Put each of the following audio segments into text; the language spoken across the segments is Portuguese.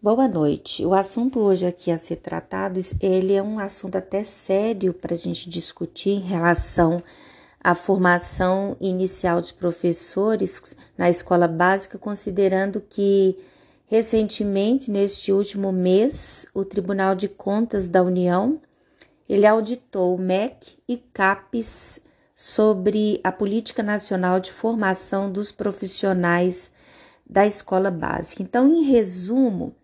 Boa noite. O assunto hoje aqui a ser tratado, ele é um assunto até sério para a gente discutir em relação à formação inicial de professores na escola básica, considerando que recentemente, neste último mês, o Tribunal de Contas da União ele auditou o MEC e CAPES sobre a Política Nacional de Formação dos Profissionais da Escola Básica. Então, em resumo,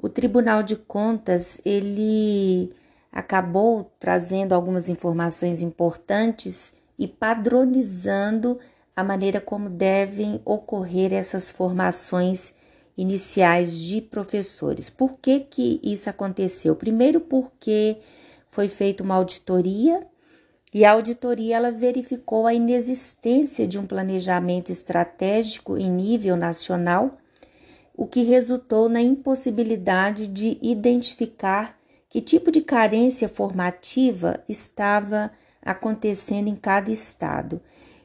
o Tribunal de Contas ele acabou trazendo algumas informações importantes e padronizando a maneira como devem ocorrer essas formações iniciais de professores. Por que que isso aconteceu? Primeiro porque foi feita uma auditoria e a auditoria ela verificou a inexistência de um planejamento estratégico em nível nacional o que resultou na impossibilidade de identificar que tipo de carência formativa estava acontecendo em cada estado.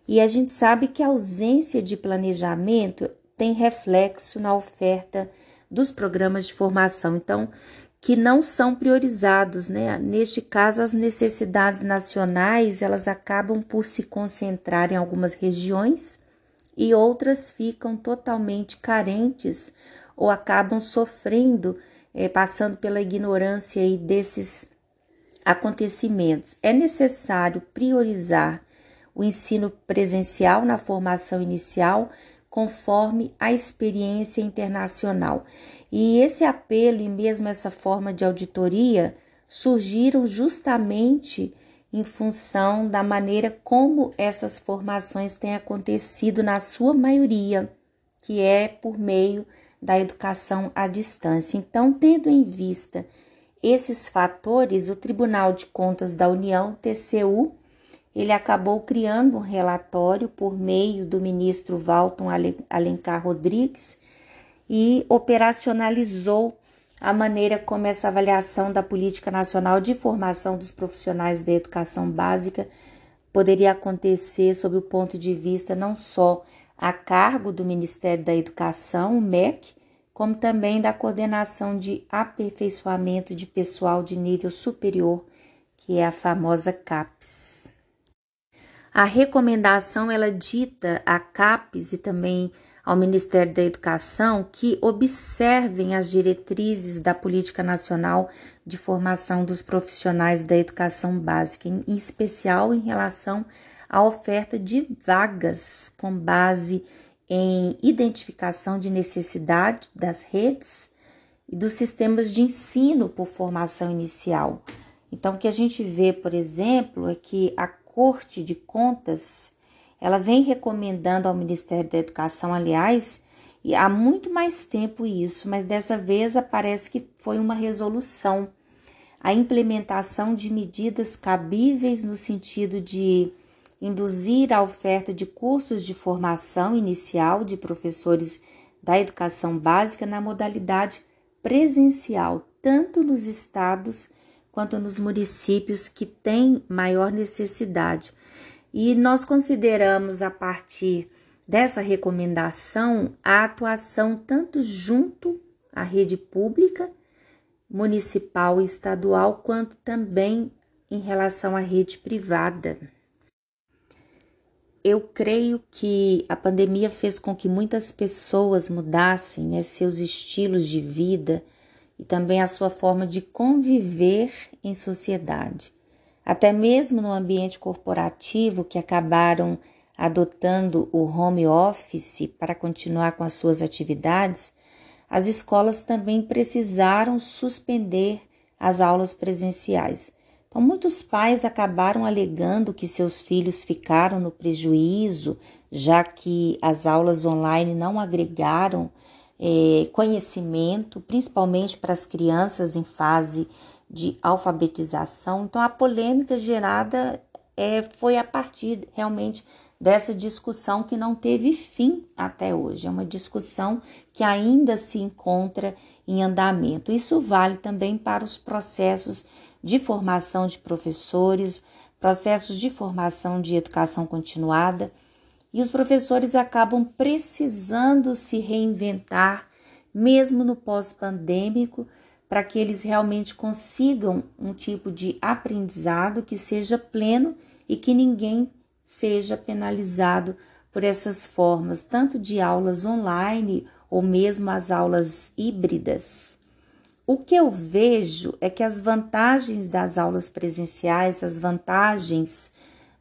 E a gente sabe que a ausência de planejamento tem reflexo na oferta dos programas de formação, então, que não são priorizados, né? Neste caso, as necessidades nacionais, elas acabam por se concentrar em algumas regiões e outras ficam totalmente carentes ou acabam sofrendo, é, passando pela ignorância aí desses acontecimentos. É necessário priorizar o ensino presencial na formação inicial conforme a experiência internacional. E esse apelo e mesmo essa forma de auditoria surgiram justamente em função da maneira como essas formações têm acontecido na sua maioria, que é por meio da educação à distância. Então, tendo em vista esses fatores, o Tribunal de Contas da União, TCU, ele acabou criando um relatório por meio do ministro Walton Alencar Rodrigues e operacionalizou a maneira como essa avaliação da Política Nacional de Formação dos Profissionais da Educação Básica poderia acontecer sob o ponto de vista não só a cargo do Ministério da Educação, o MEC, como também da coordenação de aperfeiçoamento de pessoal de nível superior, que é a famosa CAPES. A recomendação ela dita a CAPES e também ao Ministério da Educação que observem as diretrizes da Política Nacional de Formação dos Profissionais da Educação Básica, em especial em relação à oferta de vagas com base em identificação de necessidade das redes e dos sistemas de ensino por formação inicial. Então, o que a gente vê, por exemplo, é que a Corte de Contas ela vem recomendando ao Ministério da Educação, aliás, e há muito mais tempo isso, mas dessa vez parece que foi uma resolução. A implementação de medidas cabíveis no sentido de induzir a oferta de cursos de formação inicial de professores da educação básica na modalidade presencial, tanto nos estados quanto nos municípios que têm maior necessidade. E nós consideramos a partir dessa recomendação a atuação tanto junto à rede pública, municipal e estadual, quanto também em relação à rede privada. Eu creio que a pandemia fez com que muitas pessoas mudassem né, seus estilos de vida e também a sua forma de conviver em sociedade até mesmo no ambiente corporativo que acabaram adotando o home office para continuar com as suas atividades, as escolas também precisaram suspender as aulas presenciais. Então, muitos pais acabaram alegando que seus filhos ficaram no prejuízo, já que as aulas online não agregaram eh, conhecimento, principalmente para as crianças em fase de alfabetização. Então, a polêmica gerada é, foi a partir realmente dessa discussão que não teve fim até hoje. É uma discussão que ainda se encontra em andamento. Isso vale também para os processos de formação de professores, processos de formação de educação continuada. E os professores acabam precisando se reinventar mesmo no pós-pandêmico, para que eles realmente consigam um tipo de aprendizado que seja pleno e que ninguém seja penalizado por essas formas, tanto de aulas online ou mesmo as aulas híbridas. O que eu vejo é que as vantagens das aulas presenciais, as vantagens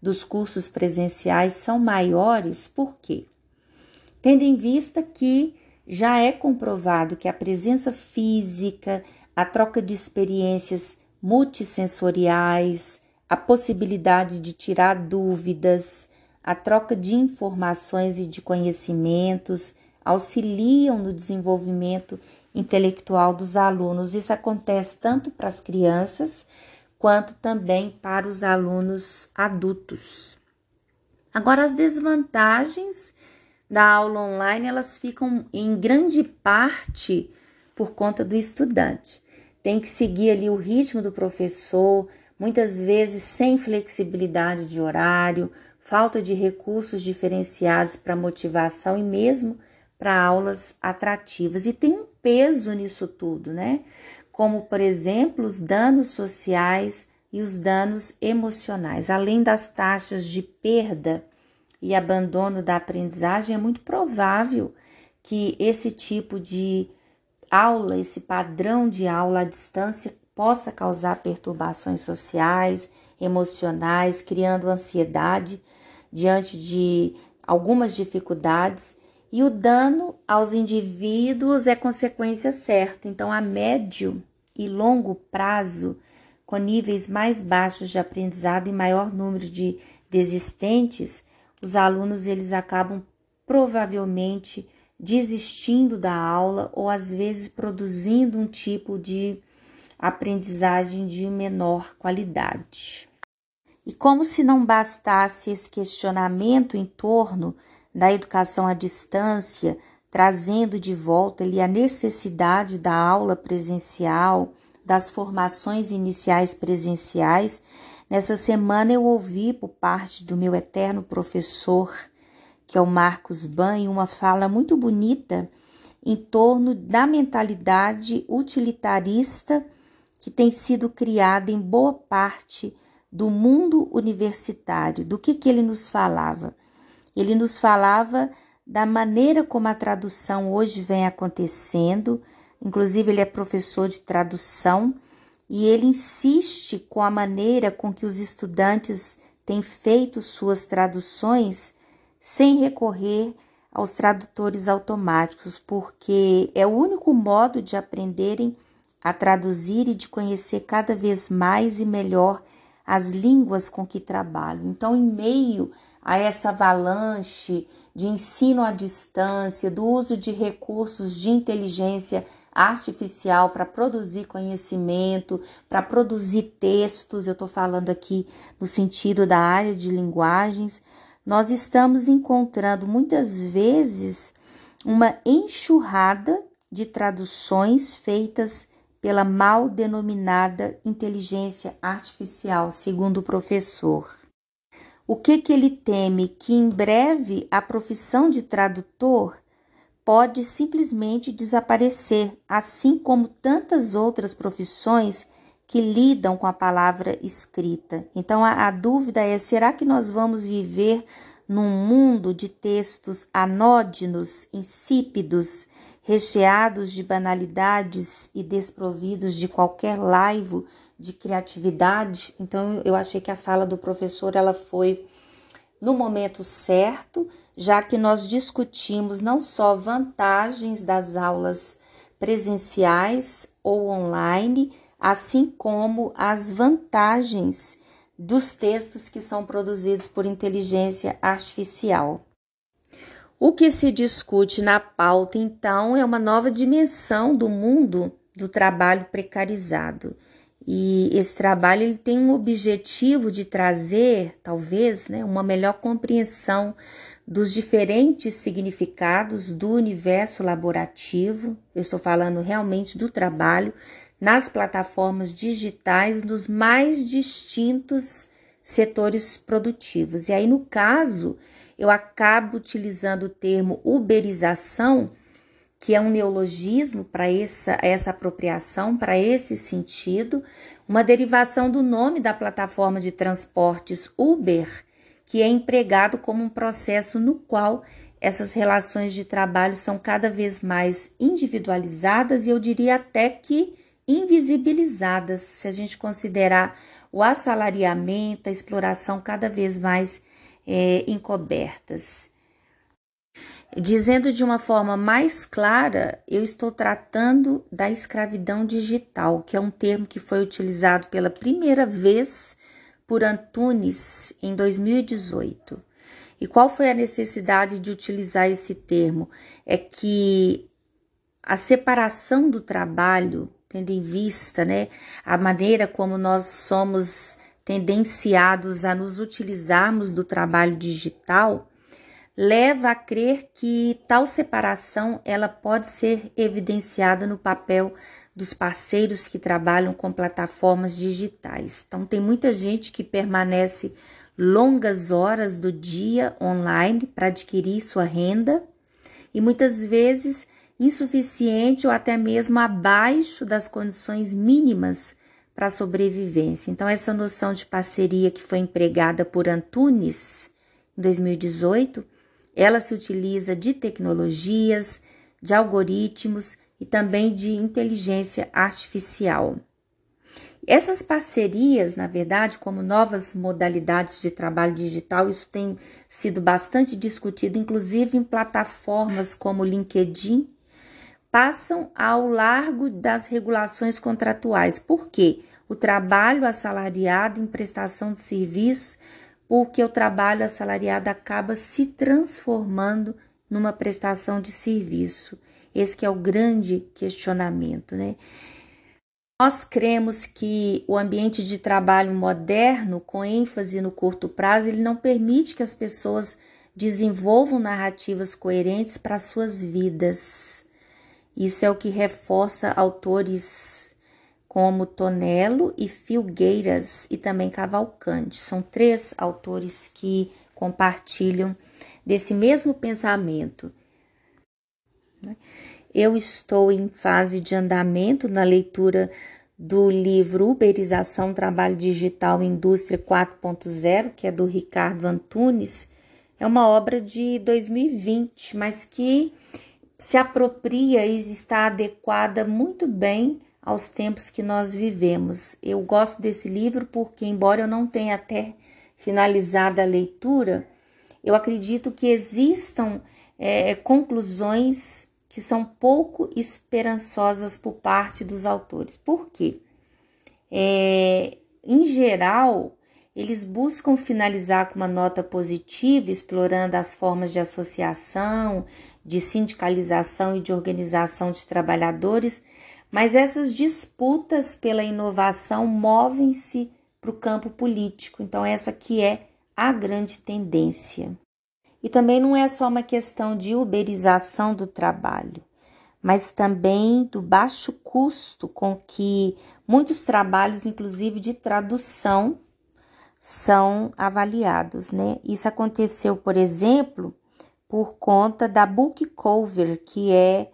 dos cursos presenciais são maiores, por quê? Tendo em vista que já é comprovado que a presença física, a troca de experiências multissensoriais, a possibilidade de tirar dúvidas, a troca de informações e de conhecimentos auxiliam no desenvolvimento intelectual dos alunos. Isso acontece tanto para as crianças quanto também para os alunos adultos. Agora, as desvantagens da aula online, elas ficam em grande parte por conta do estudante. Tem que seguir ali o ritmo do professor, muitas vezes sem flexibilidade de horário, falta de recursos diferenciados para motivação e mesmo para aulas atrativas. E tem um peso nisso tudo, né? Como, por exemplo, os danos sociais e os danos emocionais. Além das taxas de perda e abandono da aprendizagem, é muito provável que esse tipo de aula, esse padrão de aula à distância, possa causar perturbações sociais, emocionais, criando ansiedade diante de algumas dificuldades e o dano aos indivíduos é consequência certa. Então, a médio e longo prazo, com níveis mais baixos de aprendizado e maior número de desistentes, os alunos eles acabam provavelmente desistindo da aula ou às vezes produzindo um tipo de aprendizagem de menor qualidade. E como se não bastasse esse questionamento em torno da educação à distância, trazendo de volta ali a necessidade da aula presencial, das formações iniciais presenciais. Nessa semana eu ouvi por parte do meu eterno professor, que é o Marcos Banho, uma fala muito bonita em torno da mentalidade utilitarista que tem sido criada em boa parte do mundo universitário. Do que, que ele nos falava? Ele nos falava da maneira como a tradução hoje vem acontecendo, inclusive ele é professor de tradução e ele insiste com a maneira com que os estudantes têm feito suas traduções sem recorrer aos tradutores automáticos, porque é o único modo de aprenderem a traduzir e de conhecer cada vez mais e melhor as línguas com que trabalham. Então, em meio a essa avalanche de ensino à distância, do uso de recursos de inteligência artificial para produzir conhecimento, para produzir textos, eu estou falando aqui no sentido da área de linguagens, nós estamos encontrando muitas vezes uma enxurrada de traduções feitas pela mal denominada inteligência artificial, segundo o professor. O que, que ele teme? Que em breve a profissão de tradutor pode simplesmente desaparecer, assim como tantas outras profissões que lidam com a palavra escrita. Então a, a dúvida é: será que nós vamos viver num mundo de textos anódinos, insípidos, recheados de banalidades e desprovidos de qualquer laivo de criatividade. Então eu achei que a fala do professor ela foi no momento certo, já que nós discutimos não só vantagens das aulas presenciais ou online, assim como as vantagens dos textos que são produzidos por inteligência artificial. O que se discute na pauta, então, é uma nova dimensão do mundo do trabalho precarizado. E esse trabalho ele tem um objetivo de trazer, talvez, né, uma melhor compreensão dos diferentes significados do universo laborativo. Eu estou falando realmente do trabalho nas plataformas digitais nos mais distintos setores produtivos. E aí, no caso, eu acabo utilizando o termo uberização que é um neologismo para essa, essa apropriação, para esse sentido, uma derivação do nome da plataforma de transportes Uber, que é empregado como um processo no qual essas relações de trabalho são cada vez mais individualizadas e eu diria até que invisibilizadas, se a gente considerar o assalariamento, a exploração cada vez mais é, encobertas. Dizendo de uma forma mais clara, eu estou tratando da escravidão digital, que é um termo que foi utilizado pela primeira vez por Antunes em 2018. E qual foi a necessidade de utilizar esse termo? É que a separação do trabalho, tendo em vista né, a maneira como nós somos tendenciados a nos utilizarmos do trabalho digital, leva a crer que tal separação ela pode ser evidenciada no papel dos parceiros que trabalham com plataformas digitais. Então tem muita gente que permanece longas horas do dia online para adquirir sua renda e muitas vezes insuficiente ou até mesmo abaixo das condições mínimas para a sobrevivência. Então, essa noção de parceria que foi empregada por Antunes em 2018, ela se utiliza de tecnologias, de algoritmos e também de inteligência artificial. Essas parcerias, na verdade, como novas modalidades de trabalho digital, isso tem sido bastante discutido, inclusive em plataformas como LinkedIn, passam ao largo das regulações contratuais. Por quê? O trabalho assalariado em prestação de serviços, porque o trabalho assalariado acaba se transformando numa prestação de serviço. Esse é o grande questionamento, né? Nós cremos que o ambiente de trabalho moderno, com ênfase no curto prazo, ele não permite que as pessoas desenvolvam narrativas coerentes para suas vidas. Isso é o que reforça autores como Tonello e Filgueiras e também Cavalcante. São três autores que compartilham desse mesmo pensamento. Eu estou em fase de andamento na leitura do livro Uberização Trabalho Digital Indústria 4.0, que é do Ricardo Antunes. É uma obra de 2020, mas que se apropria e está adequada muito bem aos tempos que nós vivemos. Eu gosto desse livro porque, embora eu não tenha até finalizado a leitura, eu acredito que existam é, conclusões que são pouco esperançosas por parte dos autores. Por quê? É, em geral, eles buscam finalizar com uma nota positiva, explorando as formas de associação, de sindicalização e de organização de trabalhadores, mas essas disputas pela inovação movem-se para o campo político. Então, essa que é a grande tendência. E também não é só uma questão de uberização do trabalho, mas também do baixo custo com que muitos trabalhos, inclusive de tradução, são avaliados, né? Isso aconteceu, por exemplo, por conta da Bookcover, que é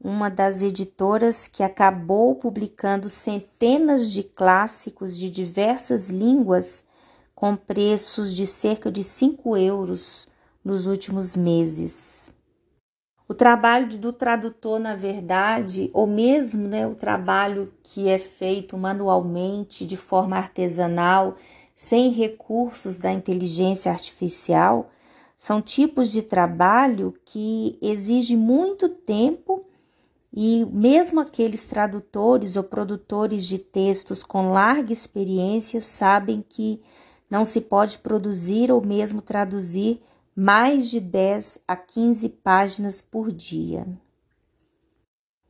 uma das editoras que acabou publicando centenas de clássicos de diversas línguas com preços de cerca de 5 euros nos últimos meses. O trabalho do tradutor, na verdade, ou mesmo né, o trabalho que é feito manualmente, de forma artesanal, sem recursos da inteligência artificial, são tipos de trabalho que exigem muito tempo e mesmo aqueles tradutores ou produtores de textos com larga experiência sabem que não se pode produzir ou mesmo traduzir mais de 10 a 15 páginas por dia.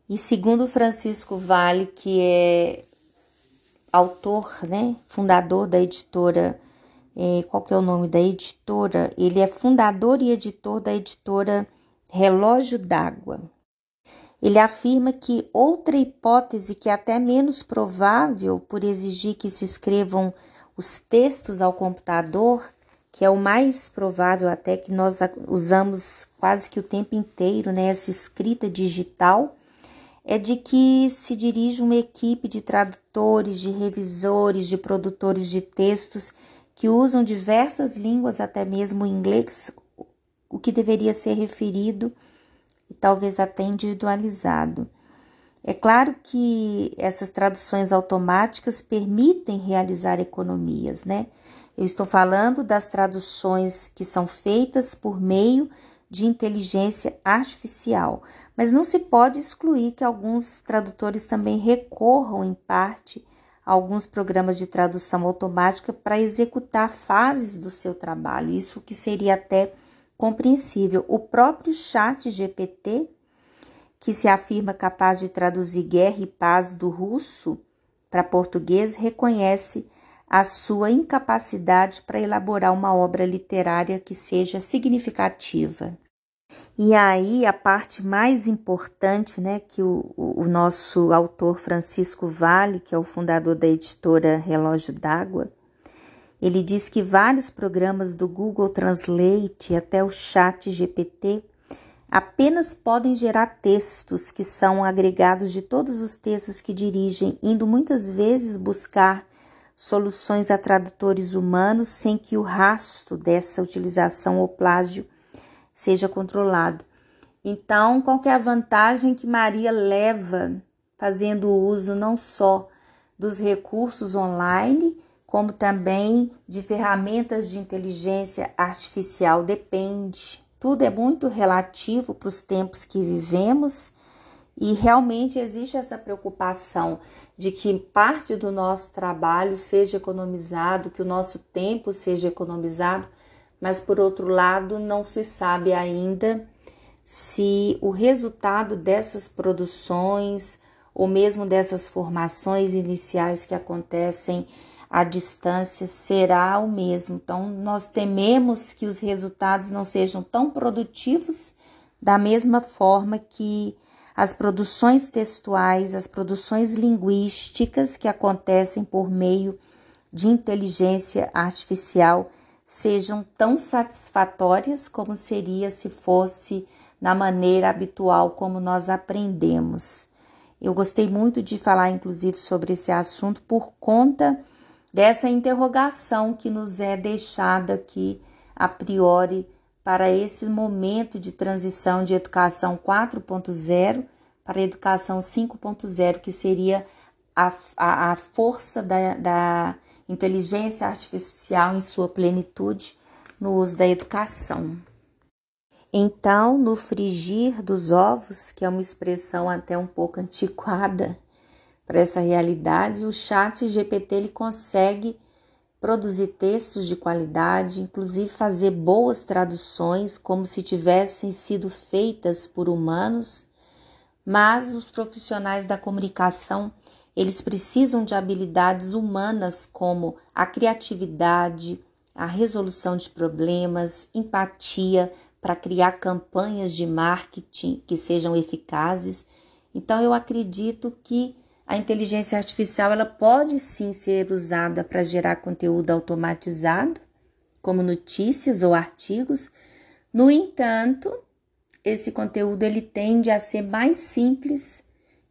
E segundo Francisco Vale, que é autor, né, fundador da editora, é, qual que é o nome da editora? Ele é fundador e editor da editora Relógio d'Água. Ele afirma que outra hipótese que é até menos provável por exigir que se escrevam os textos ao computador que é o mais provável até que nós usamos quase que o tempo inteiro, né, essa escrita digital, é de que se dirige uma equipe de tradutores, de revisores, de produtores de textos que usam diversas línguas, até mesmo o inglês, o que deveria ser referido e talvez até individualizado. É claro que essas traduções automáticas permitem realizar economias, né? Eu estou falando das traduções que são feitas por meio de inteligência artificial, mas não se pode excluir que alguns tradutores também recorram, em parte, a alguns programas de tradução automática para executar fases do seu trabalho, isso que seria até compreensível. O próprio Chat GPT, que se afirma capaz de traduzir guerra e paz do russo para português, reconhece a sua incapacidade para elaborar uma obra literária que seja significativa. E aí a parte mais importante, né, que o, o nosso autor Francisco Vale, que é o fundador da editora Relógio d'Água, ele diz que vários programas do Google Translate até o Chat GPT apenas podem gerar textos que são agregados de todos os textos que dirigem, indo muitas vezes buscar soluções a tradutores humanos sem que o rastro dessa utilização ou plágio seja controlado. Então, qual é a vantagem que Maria leva fazendo uso não só dos recursos online, como também de ferramentas de inteligência artificial? Depende. Tudo é muito relativo para os tempos que vivemos e realmente existe essa preocupação de que parte do nosso trabalho seja economizado, que o nosso tempo seja economizado, mas por outro lado, não se sabe ainda se o resultado dessas produções ou mesmo dessas formações iniciais que acontecem à distância será o mesmo. Então, nós tememos que os resultados não sejam tão produtivos da mesma forma que as produções textuais, as produções linguísticas que acontecem por meio de inteligência artificial sejam tão satisfatórias como seria se fosse na maneira habitual como nós aprendemos. Eu gostei muito de falar, inclusive, sobre esse assunto por conta dessa interrogação que nos é deixada aqui a priori para esse momento de transição de educação 4.0 para a educação 5.0, que seria a, a, a força da, da inteligência artificial em sua plenitude no uso da educação. Então, no frigir dos ovos, que é uma expressão até um pouco antiquada para essa realidade, o chat GPT ele consegue produzir textos de qualidade, inclusive fazer boas traduções como se tivessem sido feitas por humanos, mas os profissionais da comunicação, eles precisam de habilidades humanas como a criatividade, a resolução de problemas, empatia para criar campanhas de marketing que sejam eficazes. Então eu acredito que a inteligência artificial ela pode sim ser usada para gerar conteúdo automatizado, como notícias ou artigos. No entanto, esse conteúdo ele tende a ser mais simples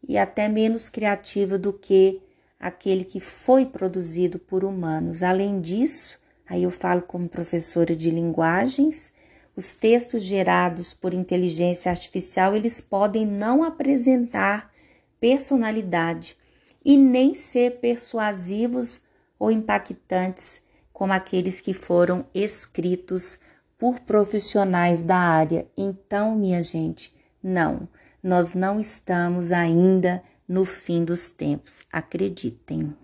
e até menos criativo do que aquele que foi produzido por humanos. Além disso, aí eu falo como professora de linguagens, os textos gerados por inteligência artificial, eles podem não apresentar personalidade e nem ser persuasivos ou impactantes como aqueles que foram escritos por profissionais da área. Então, minha gente, não, nós não estamos ainda no fim dos tempos, acreditem.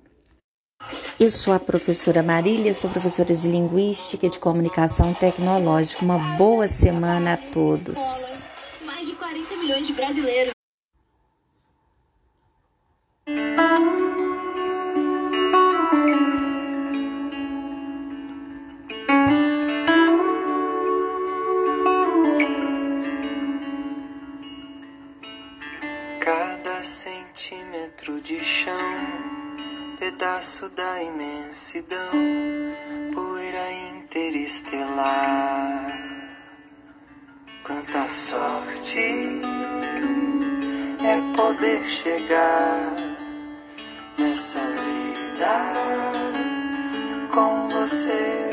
Eu sou a professora Marília, sou professora de Linguística e de Comunicação Tecnológica. Uma boa semana a todos. Mais de 40 milhões de brasileiros. Centímetro de chão, pedaço da imensidão, poeira interestelar. Quanta sorte é poder chegar nessa vida com você.